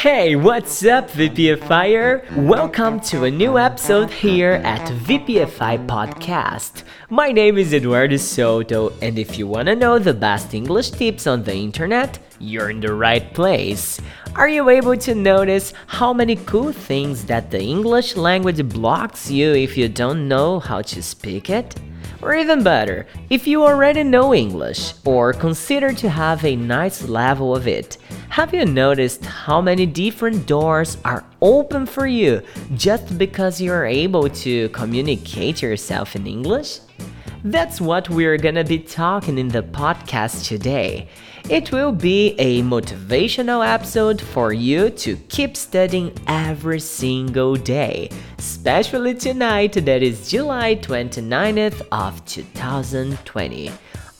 Hey, what's up, VPFire? Welcome to a new episode here at VPFI Podcast. My name is Eduardo Soto, and if you want to know the best English tips on the internet, you're in the right place. Are you able to notice how many cool things that the English language blocks you if you don't know how to speak it? Or even better, if you already know English or consider to have a nice level of it, have you noticed how many different doors are open for you just because you're able to communicate yourself in English? That's what we're gonna be talking in the podcast today. It will be a motivational episode for you to keep studying every single day, especially tonight that is July 29th of 2020.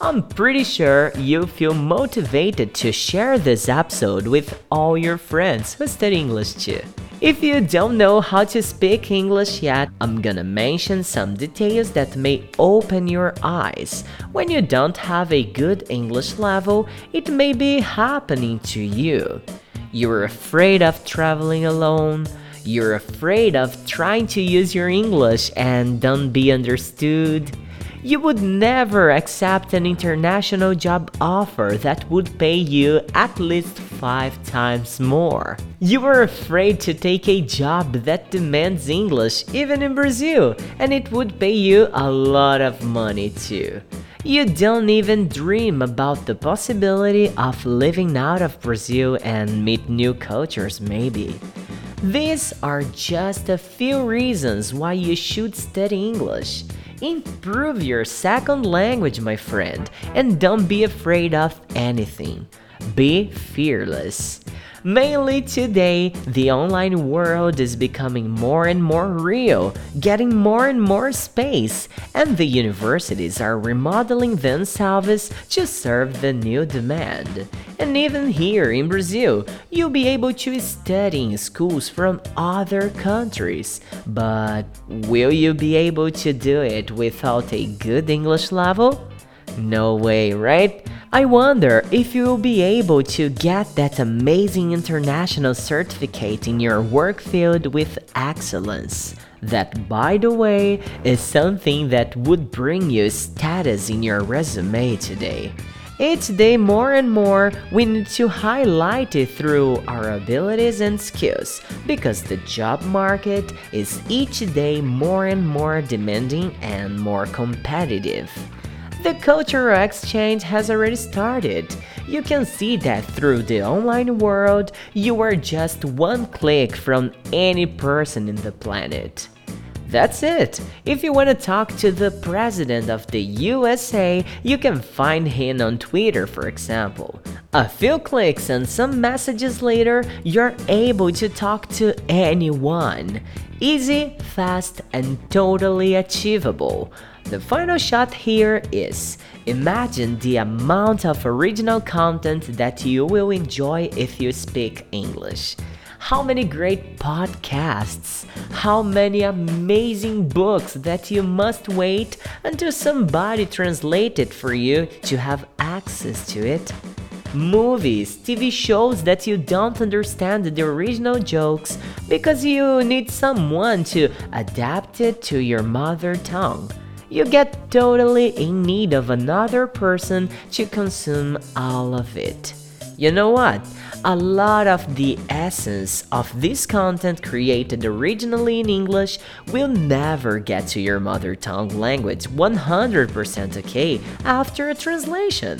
I'm pretty sure you feel motivated to share this episode with all your friends who study English too. If you don't know how to speak English yet, I'm gonna mention some details that may open your eyes. When you don't have a good English level, it may be happening to you. You're afraid of traveling alone. You're afraid of trying to use your English and don't be understood. You would never accept an international job offer that would pay you at least five times more. You are afraid to take a job that demands English even in Brazil, and it would pay you a lot of money too. You don't even dream about the possibility of living out of Brazil and meet new cultures, maybe. These are just a few reasons why you should study English. Improve your second language, my friend, and don't be afraid of anything. Be fearless. Mainly today, the online world is becoming more and more real, getting more and more space, and the universities are remodeling themselves to serve the new demand. And even here in Brazil, you'll be able to study in schools from other countries. But will you be able to do it without a good English level? No way, right? I wonder if you will be able to get that amazing international certificate in your work field with excellence. That, by the way, is something that would bring you status in your resume today. Each day, more and more, we need to highlight it through our abilities and skills because the job market is each day more and more demanding and more competitive. The cultural exchange has already started. You can see that through the online world, you are just one click from any person in the planet. That's it. If you want to talk to the president of the USA, you can find him on Twitter, for example. A few clicks and some messages later, you're able to talk to anyone. Easy, fast, and totally achievable. The final shot here is imagine the amount of original content that you will enjoy if you speak English. How many great podcasts, how many amazing books that you must wait until somebody translates it for you to have access to it movies, TV shows that you don't understand the original jokes because you need someone to adapt it to your mother tongue you get totally in need of another person to consume all of it. You know what? A lot of the essence of this content created originally in English will never get to your mother tongue language 100% okay after a translation.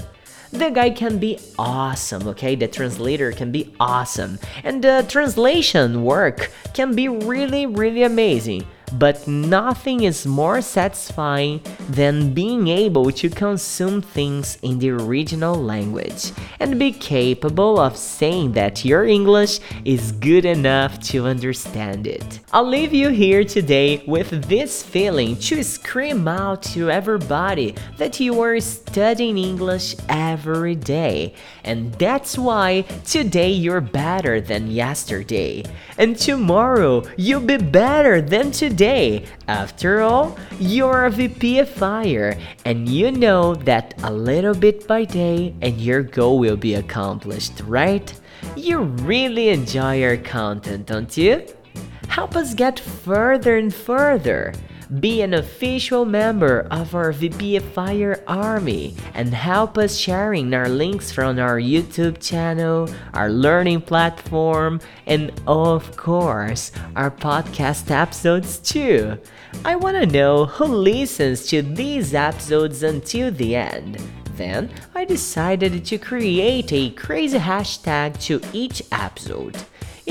The guy can be awesome, okay? The translator can be awesome. And the translation work can be really, really amazing but nothing is more satisfying than being able to consume things in the original language and be capable of saying that your English is good enough to understand it. I'll leave you here today with this feeling to scream out to everybody that you are studying English every day, and that's why today you're better than yesterday, and tomorrow you'll be better than today day. After all, you're a VPFire, and you know that a little bit by day and your goal will be accomplished, right? You really enjoy our content, don't you? Help us get further and further. Be an official member of our VPFire Fire Army and help us sharing our links from our YouTube channel, our learning platform, and of course, our podcast episodes too. I want to know who listens to these episodes until the end. Then I decided to create a crazy hashtag to each episode.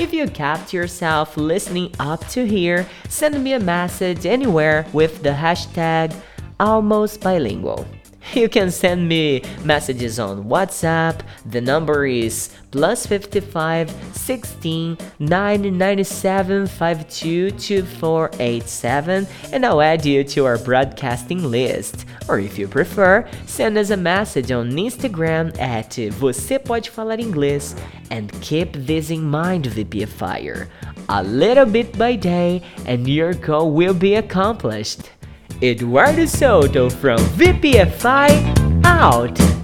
If you kept yourself listening up to here, send me a message anywhere with the hashtag almost bilingual. You can send me messages on WhatsApp. The number is plus 55 16 997 522487 and I'll add you to our broadcasting list. Or if you prefer, send us a message on Instagram at Você Pode Falar Inglês and keep this in mind, VPFire. A little bit by day and your goal will be accomplished. Eduardo Soto from VPFI out.